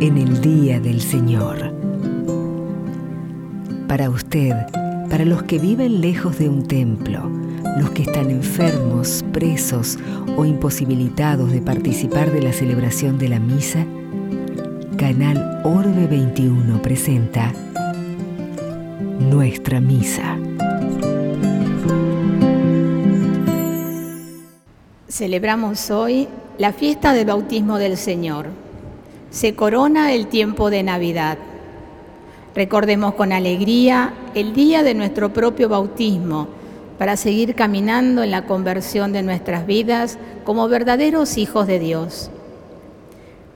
en el día del Señor. Para usted, para los que viven lejos de un templo, los que están enfermos, presos o imposibilitados de participar de la celebración de la misa, Canal Orbe 21 presenta Nuestra Misa. Celebramos hoy la fiesta del bautismo del Señor. Se corona el tiempo de Navidad. Recordemos con alegría el día de nuestro propio bautismo para seguir caminando en la conversión de nuestras vidas como verdaderos hijos de Dios.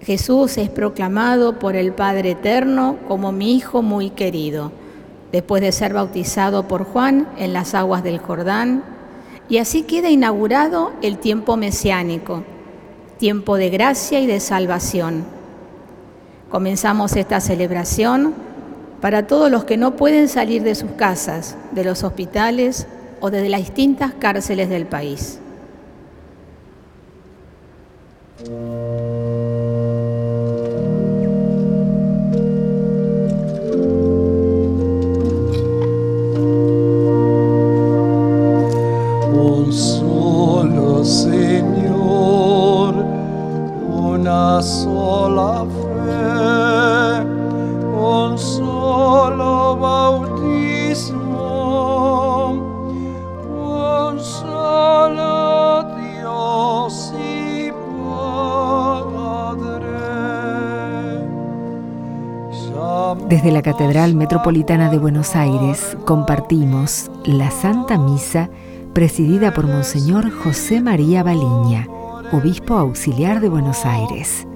Jesús es proclamado por el Padre Eterno como mi Hijo muy querido, después de ser bautizado por Juan en las aguas del Jordán, y así queda inaugurado el tiempo mesiánico, tiempo de gracia y de salvación. Comenzamos esta celebración para todos los que no pueden salir de sus casas, de los hospitales o desde las distintas cárceles del país. Metropolitana de Buenos Aires compartimos la Santa Misa presidida por Monseñor José María Baliña, obispo auxiliar de Buenos Aires.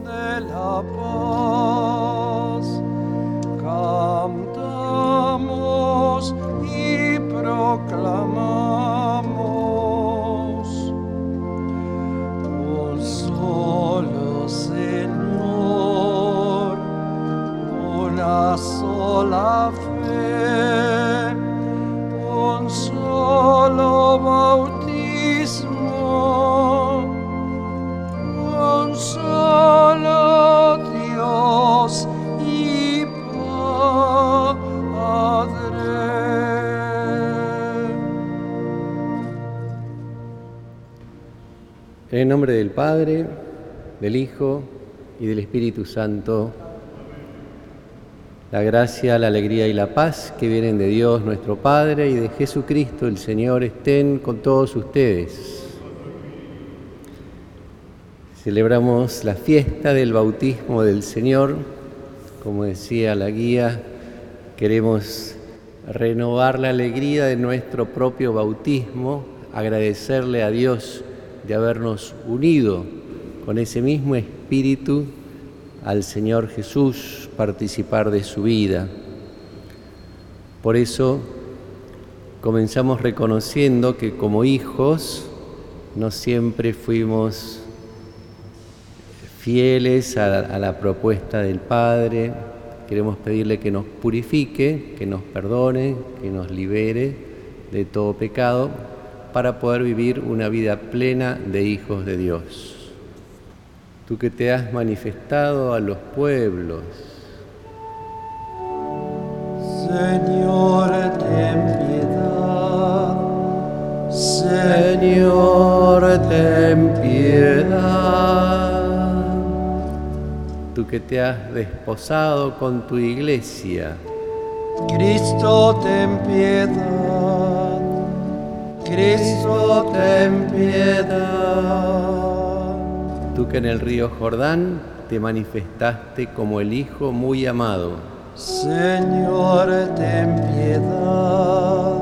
y proclamamos Padre, del Hijo y del Espíritu Santo, la gracia, la alegría y la paz que vienen de Dios nuestro Padre y de Jesucristo el Señor estén con todos ustedes. Celebramos la fiesta del bautismo del Señor. Como decía la guía, queremos renovar la alegría de nuestro propio bautismo, agradecerle a Dios de habernos unido con ese mismo espíritu al Señor Jesús, participar de su vida. Por eso comenzamos reconociendo que como hijos no siempre fuimos fieles a, la propuesta del Padre. Queremos pedirle que nos purifique, que nos perdone, que nos libere de todo pecado para poder vivir una vida plena de hijos de Dios. Tú que te has manifestado a los pueblos, Señor, ten piedad. Señor, ten piedad. Tú que te has desposado con tu iglesia, Cristo, ten piedad. Cristo, ten piedad. tú que en el río Jordán te manifestaste como el Hijo muy amado, Señor, ten piedad.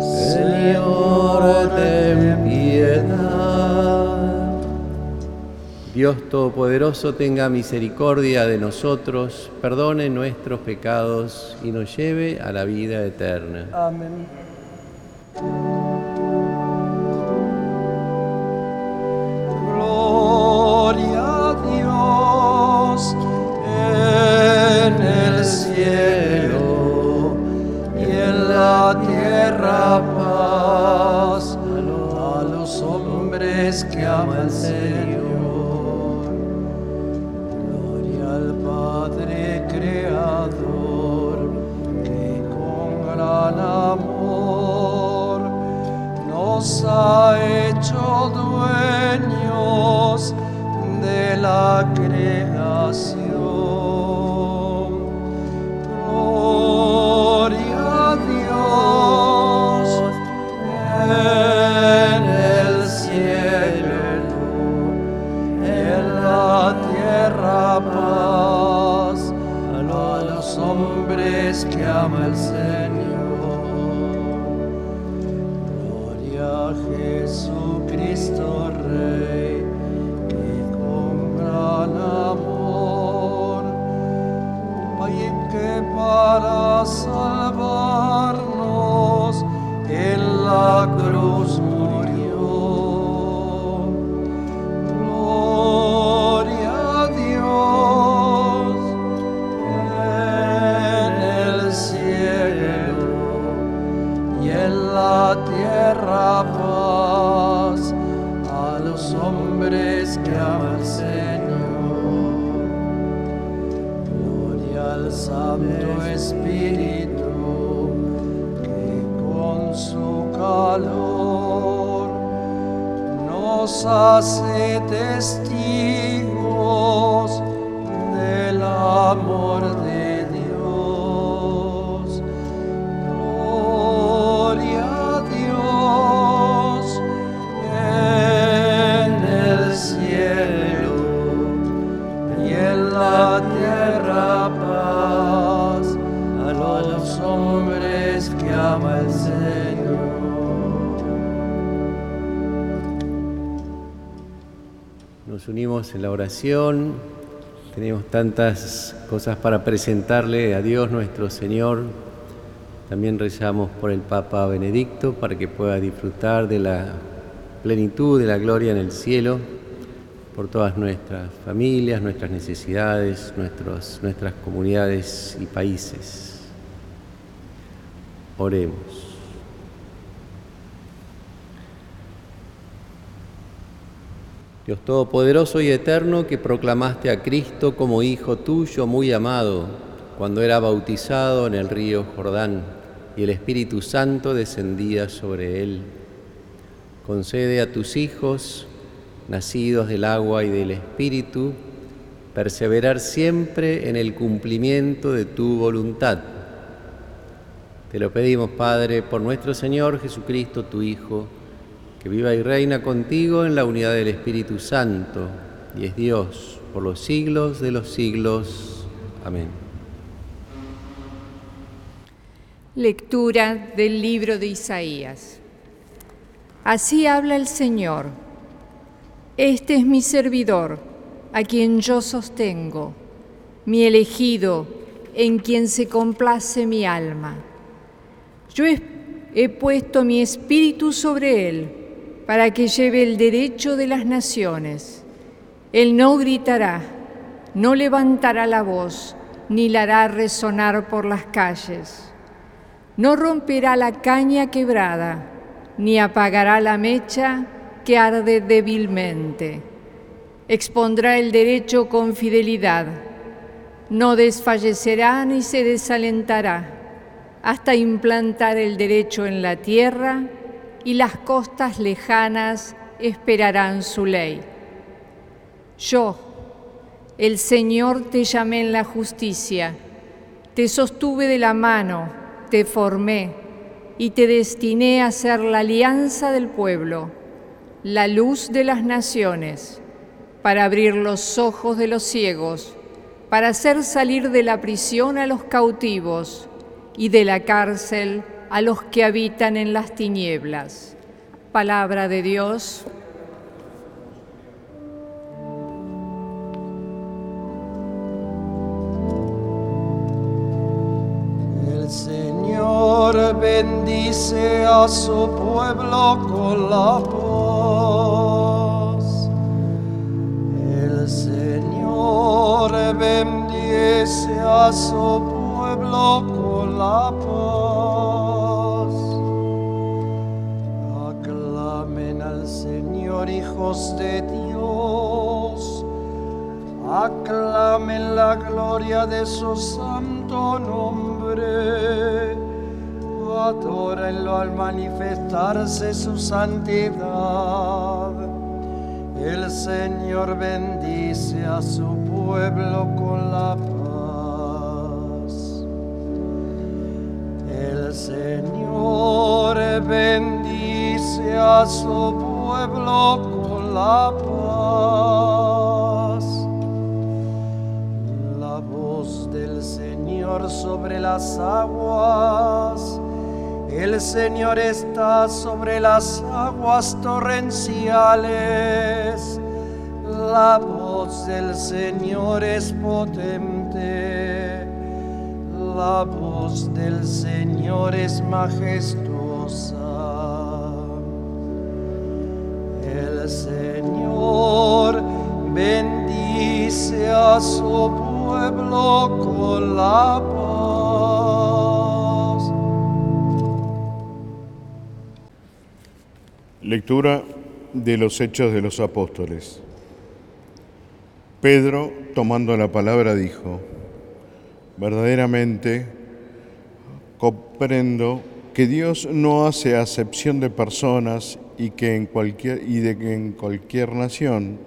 Señor, ten piedad. Dios Todopoderoso tenga misericordia de nosotros, perdone nuestros pecados y nos lleve a la vida eterna. Amén. Hombres que ama el Señor. Gloria a Jesucristo Rey, que con gran amor, hay que para salvarnos en la cruz klausāsieties Unimos en la oración, tenemos tantas cosas para presentarle a Dios nuestro Señor. También rezamos por el Papa Benedicto para que pueda disfrutar de la plenitud de la gloria en el cielo, por todas nuestras familias, nuestras necesidades, nuestros, nuestras comunidades y países. Oremos. Dios Todopoderoso y Eterno, que proclamaste a Cristo como Hijo tuyo muy amado, cuando era bautizado en el río Jordán y el Espíritu Santo descendía sobre él. Concede a tus hijos, nacidos del agua y del Espíritu, perseverar siempre en el cumplimiento de tu voluntad. Te lo pedimos, Padre, por nuestro Señor Jesucristo, tu Hijo, que viva y reina contigo en la unidad del Espíritu Santo, y es Dios por los siglos de los siglos. Amén. Lectura del libro de Isaías. Así habla el Señor. Este es mi servidor, a quien yo sostengo, mi elegido, en quien se complace mi alma. Yo he, puesto mi espíritu sobre él para que lleve el derecho de las naciones. Él no gritará, no levantará la voz, ni la hará resonar por las calles. No romperá la caña quebrada, ni apagará la mecha que arde débilmente. Expondrá el derecho con fidelidad. No desfallecerá ni se desalentará hasta implantar el derecho en la tierra y las costas lejanas esperarán su ley. Yo, el Señor, te llamé en la justicia, te sostuve de la mano, te formé y te destiné a ser la alianza del pueblo, la luz de las naciones, para abrir los ojos de los ciegos, para hacer salir de la prisión a los cautivos y de la cárcel a los que habitan en las tinieblas. Palabra de Dios. El Señor bendice a su pueblo con la paz. El Señor bendice a su pueblo con la paz. Hijos de Dios. Aclamen la gloria de su santo nombre. adórenlo al manifestarse su santidad. El Señor bendice a su pueblo con la paz. El Señor bendice a su pueblo con la paz. La voz del Señor sobre las aguas. El Señor está sobre las aguas torrenciales. La voz del Señor es potente. La voz del Señor es majestuosa. Lectura de los Hechos de los Apóstoles. Pedro, tomando la palabra, dijo, verdaderamente comprendo que Dios no hace acepción de personas y que en cualquier y de que en cualquier nación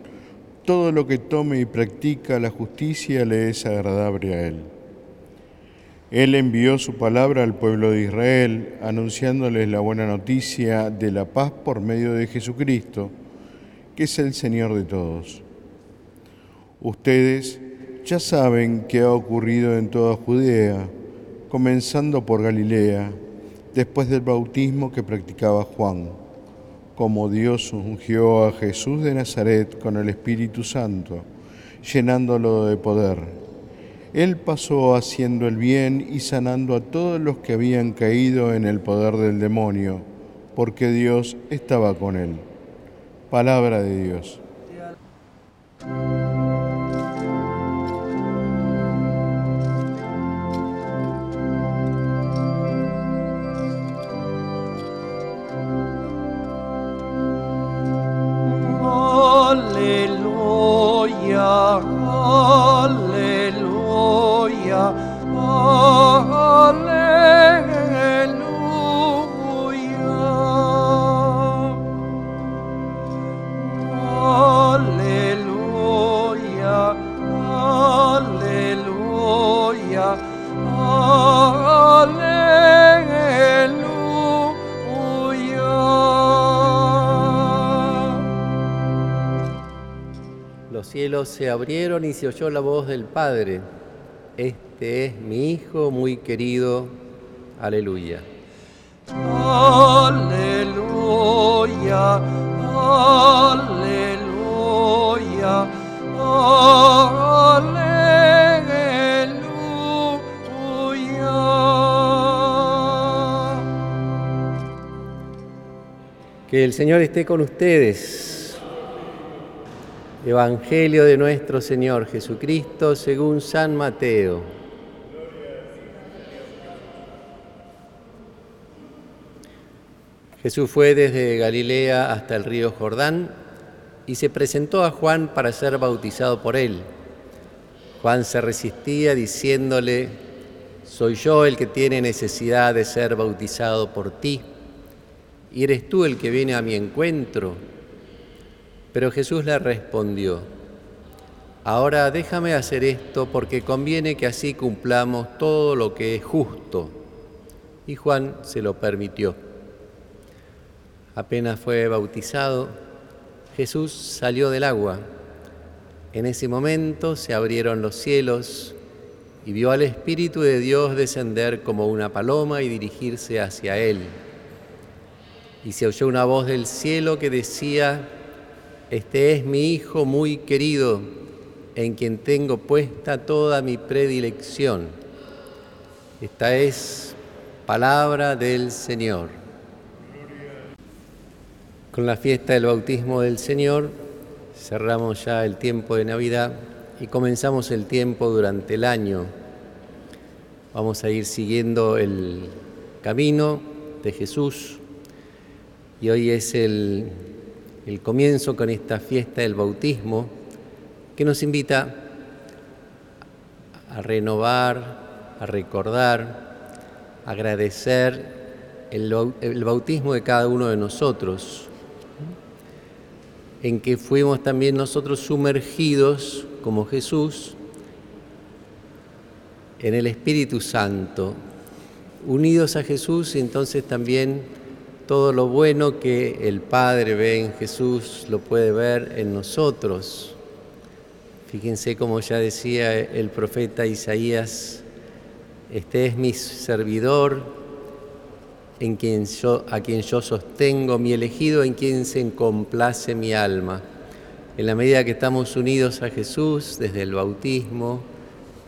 todo lo que tome y practica la justicia le es agradable a él. Él envió su palabra al pueblo de Israel, anunciándoles la buena noticia de la paz por medio de Jesucristo, que es el Señor de todos. Ustedes ya saben qué ha ocurrido en toda Judea, comenzando por Galilea, después del bautismo que practicaba Juan, como Dios ungió a Jesús de Nazaret con el Espíritu Santo, llenándolo de poder. Él pasó haciendo el bien y sanando a todos los que habían caído en el poder del demonio, porque Dios estaba con él. Palabra de Dios. Se oyó la voz del Padre. Este es mi Hijo muy querido. Aleluya. Aleluya, aleluya, aleluya. Que el Señor esté con ustedes. Evangelio de nuestro Señor Jesucristo según San Mateo. Jesús fue desde Galilea hasta el río Jordán y se presentó a Juan para ser bautizado por él. Juan se resistía diciéndole, soy yo el que tiene necesidad de ser bautizado por ti, y eres tú el que viene a mi encuentro. Pero Jesús le respondió, ahora déjame hacer esto porque conviene que así cumplamos todo lo que es justo. Y Juan se lo permitió. Apenas fue bautizado, Jesús salió del agua. En ese momento se abrieron los cielos y vio al Espíritu de Dios descender como una paloma y dirigirse hacia él. Y se oyó una voz del cielo que decía, Este es mi Hijo muy querido, en quien tengo puesta toda mi predilección. Esta es palabra del Señor. Con la fiesta del bautismo del Señor cerramos ya el tiempo de Navidad y comenzamos el tiempo durante el año. Vamos a ir siguiendo el camino de Jesús y hoy es el, el comienzo con esta fiesta del bautismo que nos invita a renovar, a recordar, a agradecer el, el bautismo de cada uno de nosotros, en que fuimos también nosotros sumergidos como Jesús en el Espíritu Santo, unidos a Jesús y entonces también todo lo bueno que el Padre ve en Jesús lo puede ver en nosotros. Fíjense como ya decía el profeta Isaías, este es mi servidor en quien yo, a quien yo sostengo, mi elegido en quien se complace mi alma. En la medida que estamos unidos a Jesús desde el bautismo,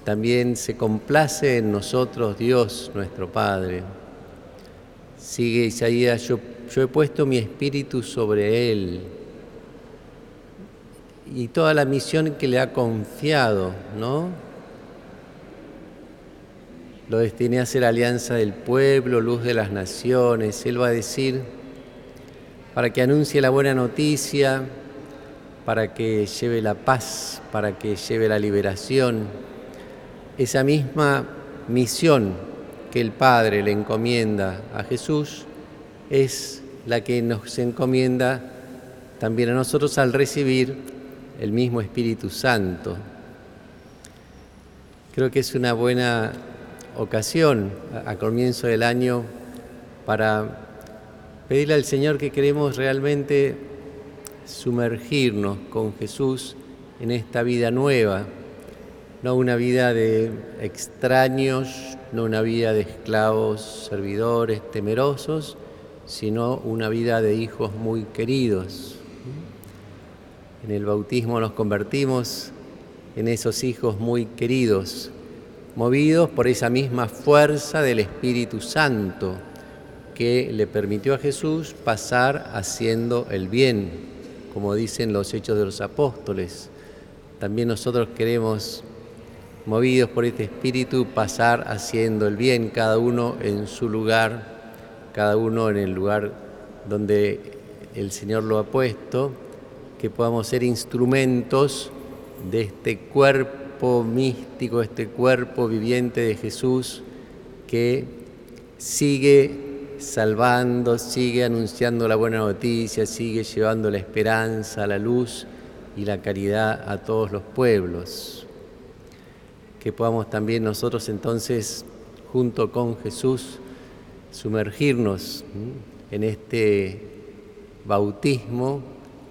también se complace en nosotros Dios nuestro Padre. Sigue Isaías, yo, yo he puesto mi espíritu sobre él y toda la misión que le ha confiado, ¿no? Lo destiné a ser alianza del pueblo, luz de las naciones. Él va a decir, para que anuncie la buena noticia, para que lleve la paz, para que lleve la liberación. Esa misma misión que el Padre le encomienda a Jesús es la que nos encomienda también a nosotros al recibir el mismo Espíritu Santo. Creo que es una buena ocasión a, comienzo del año para pedirle al Señor que queremos realmente sumergirnos con Jesús en esta vida nueva, no una vida de extraños, no una vida de esclavos, servidores, temerosos, sino una vida de hijos muy queridos. En el bautismo nos convertimos en esos hijos muy queridos, movidos por esa misma fuerza del Espíritu Santo que le permitió a Jesús pasar haciendo el bien, como dicen los hechos de los apóstoles. También nosotros queremos movidos por este espíritu, pasar haciendo el bien, cada uno en su lugar, cada uno en el lugar donde el Señor lo ha puesto, que podamos ser instrumentos de este cuerpo místico, este cuerpo viviente de Jesús que sigue salvando, sigue anunciando la buena noticia, sigue llevando la esperanza, la luz y la caridad a todos los pueblos que podamos también nosotros entonces, junto con Jesús, sumergirnos en este bautismo,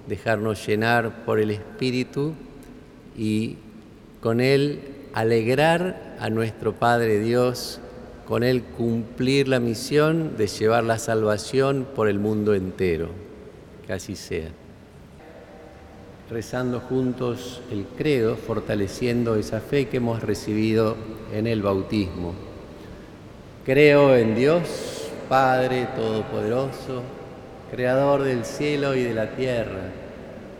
dejarnos llenar por el Espíritu y con Él alegrar a nuestro Padre Dios, con Él cumplir la misión de llevar la salvación por el mundo entero. Que así sea rezando juntos el credo, fortaleciendo esa fe que hemos recibido en el bautismo. Creo en Dios, Padre Todopoderoso, Creador del cielo y de la tierra.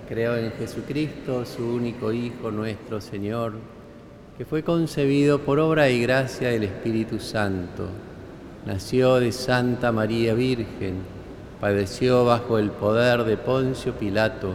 Creo en Jesucristo, su único Hijo, nuestro Señor, que fue concebido por obra y gracia del Espíritu Santo. Nació de Santa María Virgen, padeció bajo el poder de Poncio Pilato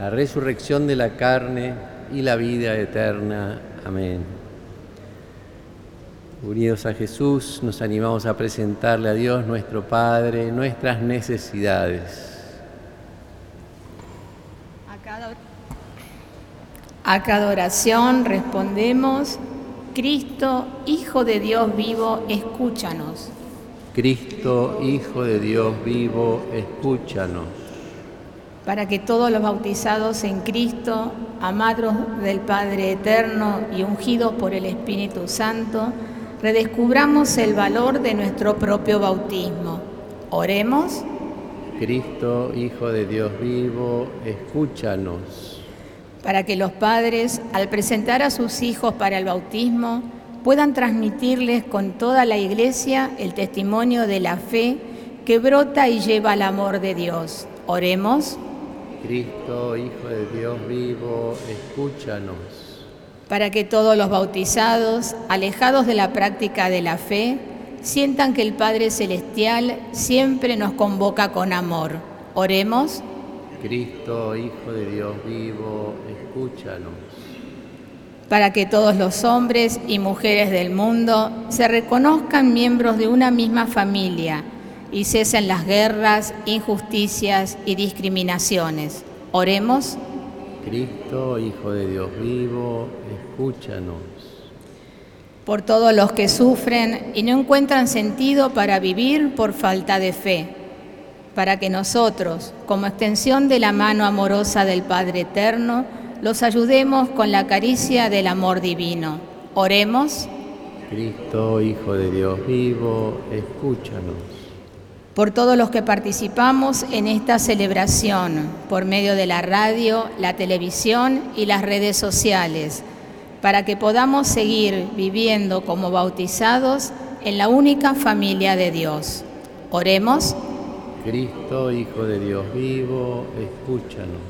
la resurrección de la carne y la vida eterna. Amén. Unidos a Jesús, nos animamos a presentarle a Dios nuestro Padre nuestras necesidades. A cada, oración respondemos, Cristo, Hijo de Dios vivo, escúchanos. Cristo, Hijo de Dios vivo, escúchanos para que todos los bautizados en Cristo, amados del Padre Eterno y ungidos por el Espíritu Santo, redescubramos el valor de nuestro propio bautismo. Oremos. Cristo, Hijo de Dios vivo, escúchanos. Para que los padres, al presentar a sus hijos para el bautismo, puedan transmitirles con toda la iglesia el testimonio de la fe que brota y lleva el amor de Dios. Oremos. Cristo, Hijo de Dios vivo, escúchanos. Para que todos los bautizados, alejados de la práctica de la fe, sientan que el Padre Celestial siempre nos convoca con amor. Oremos. Cristo, Hijo de Dios vivo, escúchanos. Para que todos los hombres y mujeres del mundo se reconozcan miembros de una misma familia y cesen las guerras, injusticias y discriminaciones. Oremos. Cristo, Hijo de Dios vivo, escúchanos. Por todos los que sufren y no encuentran sentido para vivir por falta de fe, para que nosotros, como extensión de la mano amorosa del Padre Eterno, los ayudemos con la caricia del amor divino. Oremos. Cristo, Hijo de Dios vivo, escúchanos por todos los que participamos en esta celebración por medio de la radio, la televisión y las redes sociales, para que podamos seguir viviendo como bautizados en la única familia de Dios. Oremos. Cristo, Hijo de Dios vivo, escúchanos.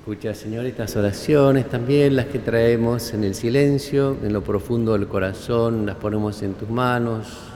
Escucha, Señor, estas oraciones también, las que traemos en el silencio, en lo profundo del corazón, las ponemos en tus manos,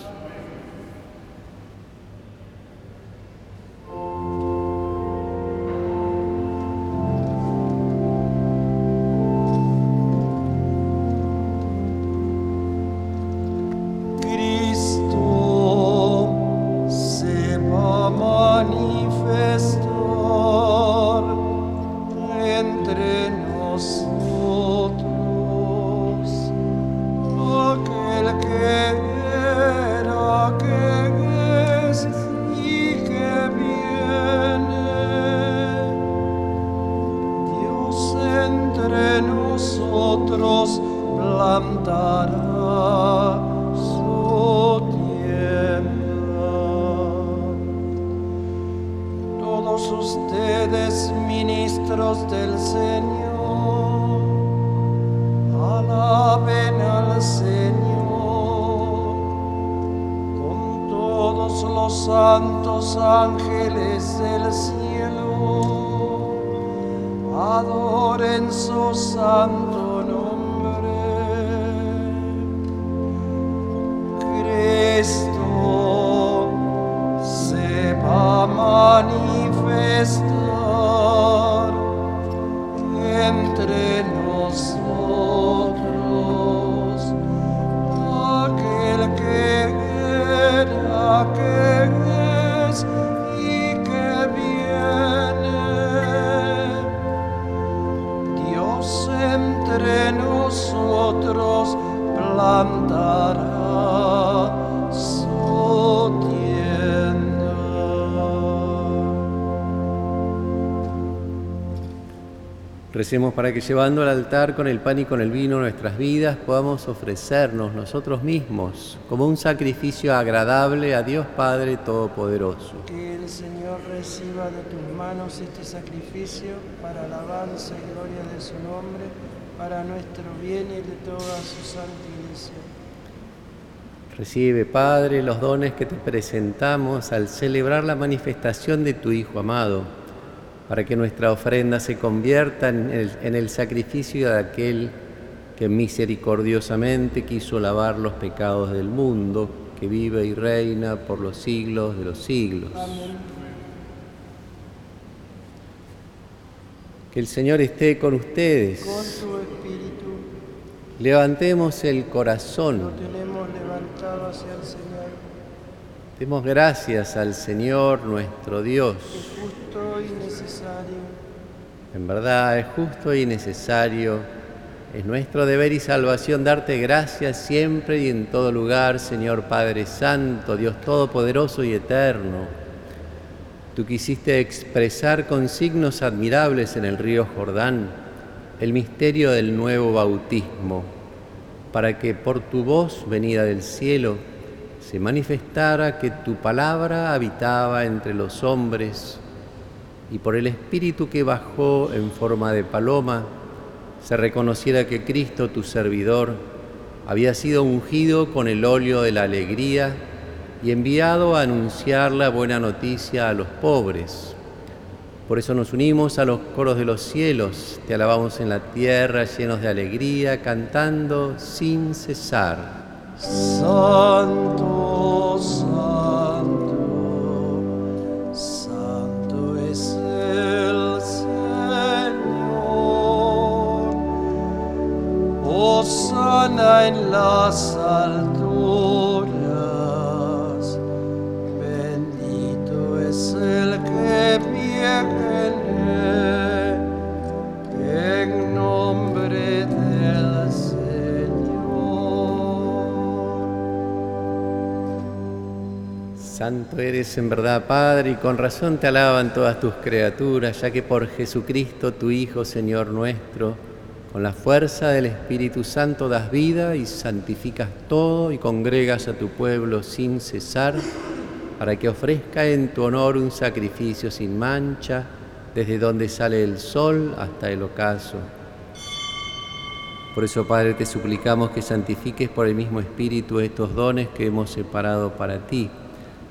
Señor, con todos los santos ángeles del cielo, adoren su santo nombre. Cristo sepa manifestar. Recemos para que llevando al altar con el pan y con el vino nuestras vidas podamos ofrecernos nosotros mismos como un sacrificio agradable a Dios Padre Todopoderoso. Que el Señor reciba de tus manos este sacrificio para alabanza y gloria de su nombre, para nuestro bien y de toda su santa iglesia. Recibe, Padre, los dones que te presentamos al celebrar la manifestación de tu Hijo amado para que nuestra ofrenda se convierta en el, sacrificio de aquel que misericordiosamente quiso lavar los pecados del mundo, que vive y reina por los siglos de los siglos. Que el Señor esté con ustedes. Con su espíritu. Levantemos el corazón. Lo tenemos levantado hacia el Señor. Demos gracias al Señor nuestro Dios. Es justo En verdad es justo y necesario. Es nuestro deber y salvación darte gracias siempre y en todo lugar, Señor Padre Santo, Dios Todopoderoso y Eterno. Tú quisiste expresar con signos admirables en el río Jordán el misterio del nuevo bautismo, para que por tu voz venida del cielo, se manifestara que tu palabra habitaba entre los hombres y por el Espíritu que bajó en forma de paloma, se reconociera que Cristo, tu servidor, había sido ungido con el óleo de la alegría y enviado a anunciar la buena noticia a los pobres. Por eso nos unimos a los coros de los cielos, te alabamos en la tierra llenos de alegría, cantando sin cesar. Santo, En las alturas. Bendito es el que viene en nombre del Señor. Santo eres en verdad, Padre, y con razón te alaban todas tus criaturas, ya que por Jesucristo, tu Hijo, Señor nuestro, con la fuerza del Espíritu Santo das vida y santificas todo y congregas a tu pueblo sin cesar, para que ofrezca en tu honor un sacrificio sin mancha, desde donde sale el sol hasta el ocaso. Por eso, Padre, te suplicamos que santifiques por el mismo Espíritu estos dones que hemos separado para ti,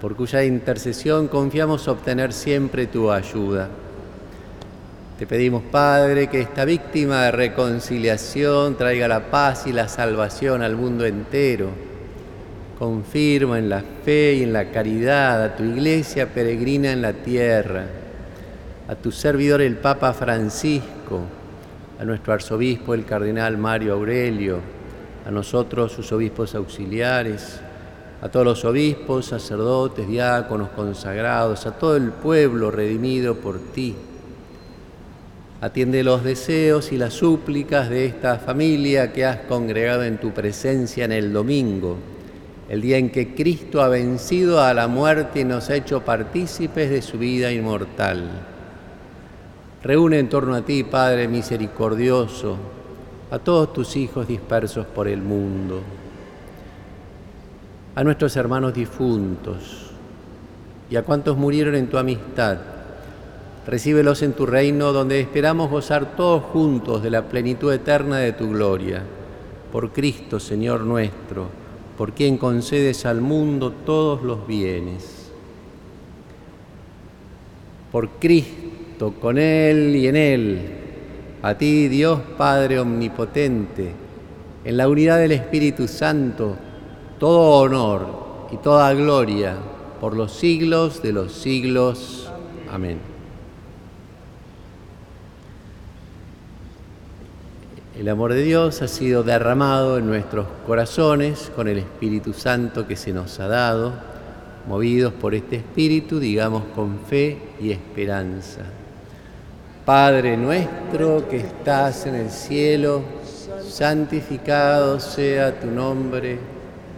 por cuya intercesión confiamos obtener siempre tu ayuda. Te pedimos, Padre, que esta víctima de reconciliación traiga la paz y la salvación al mundo entero. Confirma en la fe y en la caridad a tu iglesia peregrina en la tierra, a tu servidor el Papa Francisco, a nuestro arzobispo el Cardenal Mario Aurelio, a nosotros sus obispos auxiliares, a todos los obispos, sacerdotes, diáconos, consagrados, a todo el pueblo redimido por ti. Atiende los deseos y las súplicas de esta familia que has congregado en tu presencia en el domingo, el día en que Cristo ha vencido a la muerte y nos ha hecho partícipes de su vida inmortal. Reúne en torno a ti, Padre misericordioso, a todos tus hijos dispersos por el mundo, a nuestros hermanos difuntos y a cuantos murieron en tu amistad. Recíbelos en tu reino donde esperamos gozar todos juntos de la plenitud eterna de tu gloria. Por Cristo, Señor nuestro, por quien concedes al mundo todos los bienes. Por Cristo, con Él y en Él, a ti Dios Padre Omnipotente, en la unidad del Espíritu Santo, todo honor y toda gloria por los siglos de los siglos. Amén. El amor de Dios ha sido derramado en nuestros corazones con el Espíritu Santo que se nos ha dado. Movidos por este Espíritu, digamos con fe y esperanza. Padre nuestro que estás en el cielo, santificado sea tu nombre,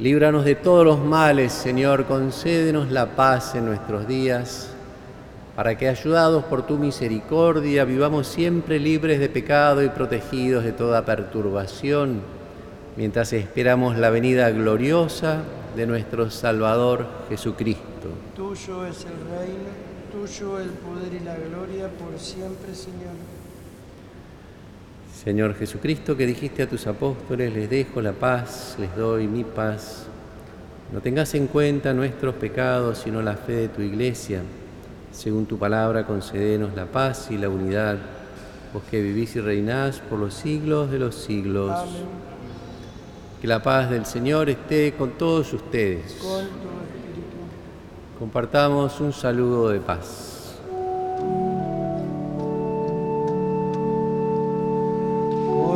Líbranos de todos los males, Señor, concédenos la paz en nuestros días para que ayudados por tu misericordia vivamos siempre libres de pecado y protegidos de toda perturbación, mientras esperamos la venida gloriosa de nuestro Salvador Jesucristo. Tuyo es el reino, tuyo el poder y la gloria por siempre, Señor. Señor Jesucristo, que dijiste a tus apóstoles, les dejo la paz, les doy mi paz. No tengas en cuenta nuestros pecados, sino la fe de tu iglesia según tu palabra, concédenos la paz y la unidad, vos que vivís y reinás por los siglos de los siglos. Que la paz del Señor esté con todos ustedes. Compartamos un saludo de paz.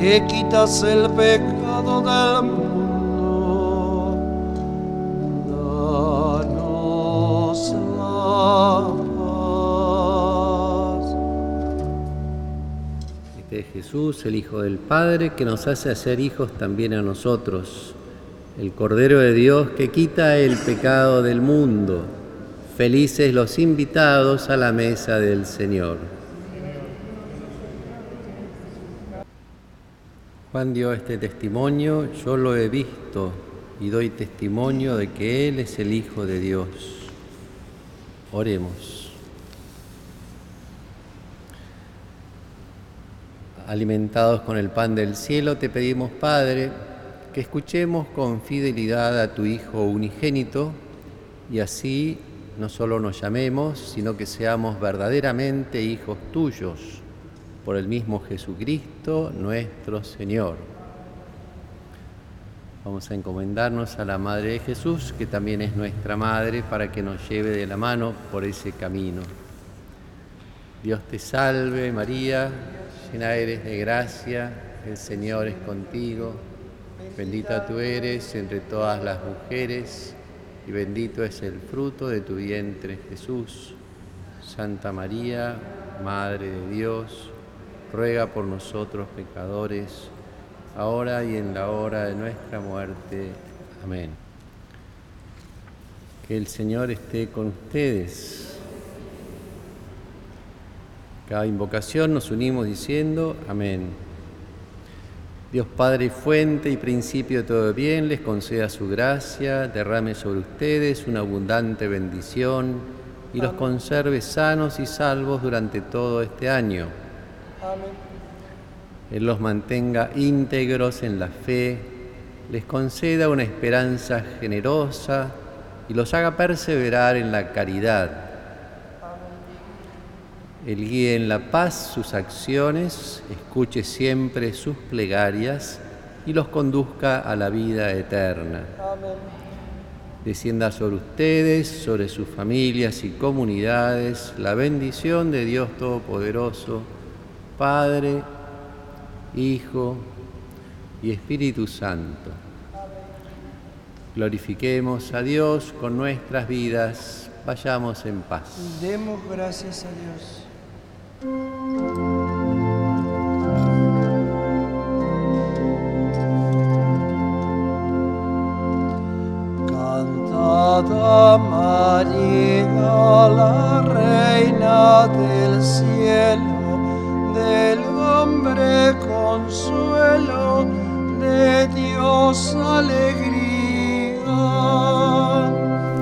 que quitas el pecado del mundo Jesús, el Hijo del Padre, que nos hace hacer hijos también a nosotros, el Cordero de Dios que quita el pecado del mundo. Felices los invitados a la mesa del Señor. Juan dio este testimonio, yo lo he visto y doy testimonio de que Él es el Hijo de Dios. Oremos. alimentados con el pan del cielo, te pedimos, Padre, que escuchemos con fidelidad a tu Hijo unigénito y así no solo nos llamemos, sino que seamos verdaderamente hijos tuyos, por el mismo Jesucristo nuestro Señor. Vamos a encomendarnos a la Madre de Jesús, que también es nuestra Madre, para que nos lleve de la mano por ese camino. Dios te salve María llena eres de gracia, el Señor es contigo, bendita tú eres entre todas las mujeres y bendito es el fruto de tu vientre Jesús. Santa María, Madre de Dios, ruega por nosotros pecadores, ahora y en la hora de nuestra muerte. Amén. Que el Señor esté con ustedes cada invocación nos unimos diciendo amén. Dios Padre, fuente y principio de todo bien, les conceda su gracia, derrame sobre ustedes una abundante bendición y los conserve sanos y salvos durante todo este año. Amén. Él los mantenga íntegros en la fe, les conceda una esperanza generosa y los haga perseverar en la caridad él guíe en la paz sus acciones, escuche siempre sus plegarias y los conduzca a la vida eterna. Amén. Descienda sobre ustedes, sobre sus familias y comunidades, la bendición de Dios Todopoderoso, Padre, Hijo y Espíritu Santo. Glorifiquemos a Dios con nuestras vidas. Vayamos en paz. Demos gracias a Dios. Cantad a María, la reina del cielo, del hombre consuelo, de Dios alegría.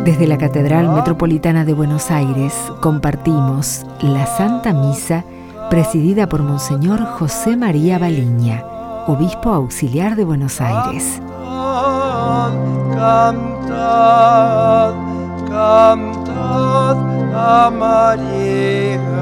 Desde la Catedral Metropolitana de Buenos Aires compartimos la Santa Misa presidida por Monseñor José María Baliña, obispo auxiliar de Buenos Aires. Cantad, cantad a María.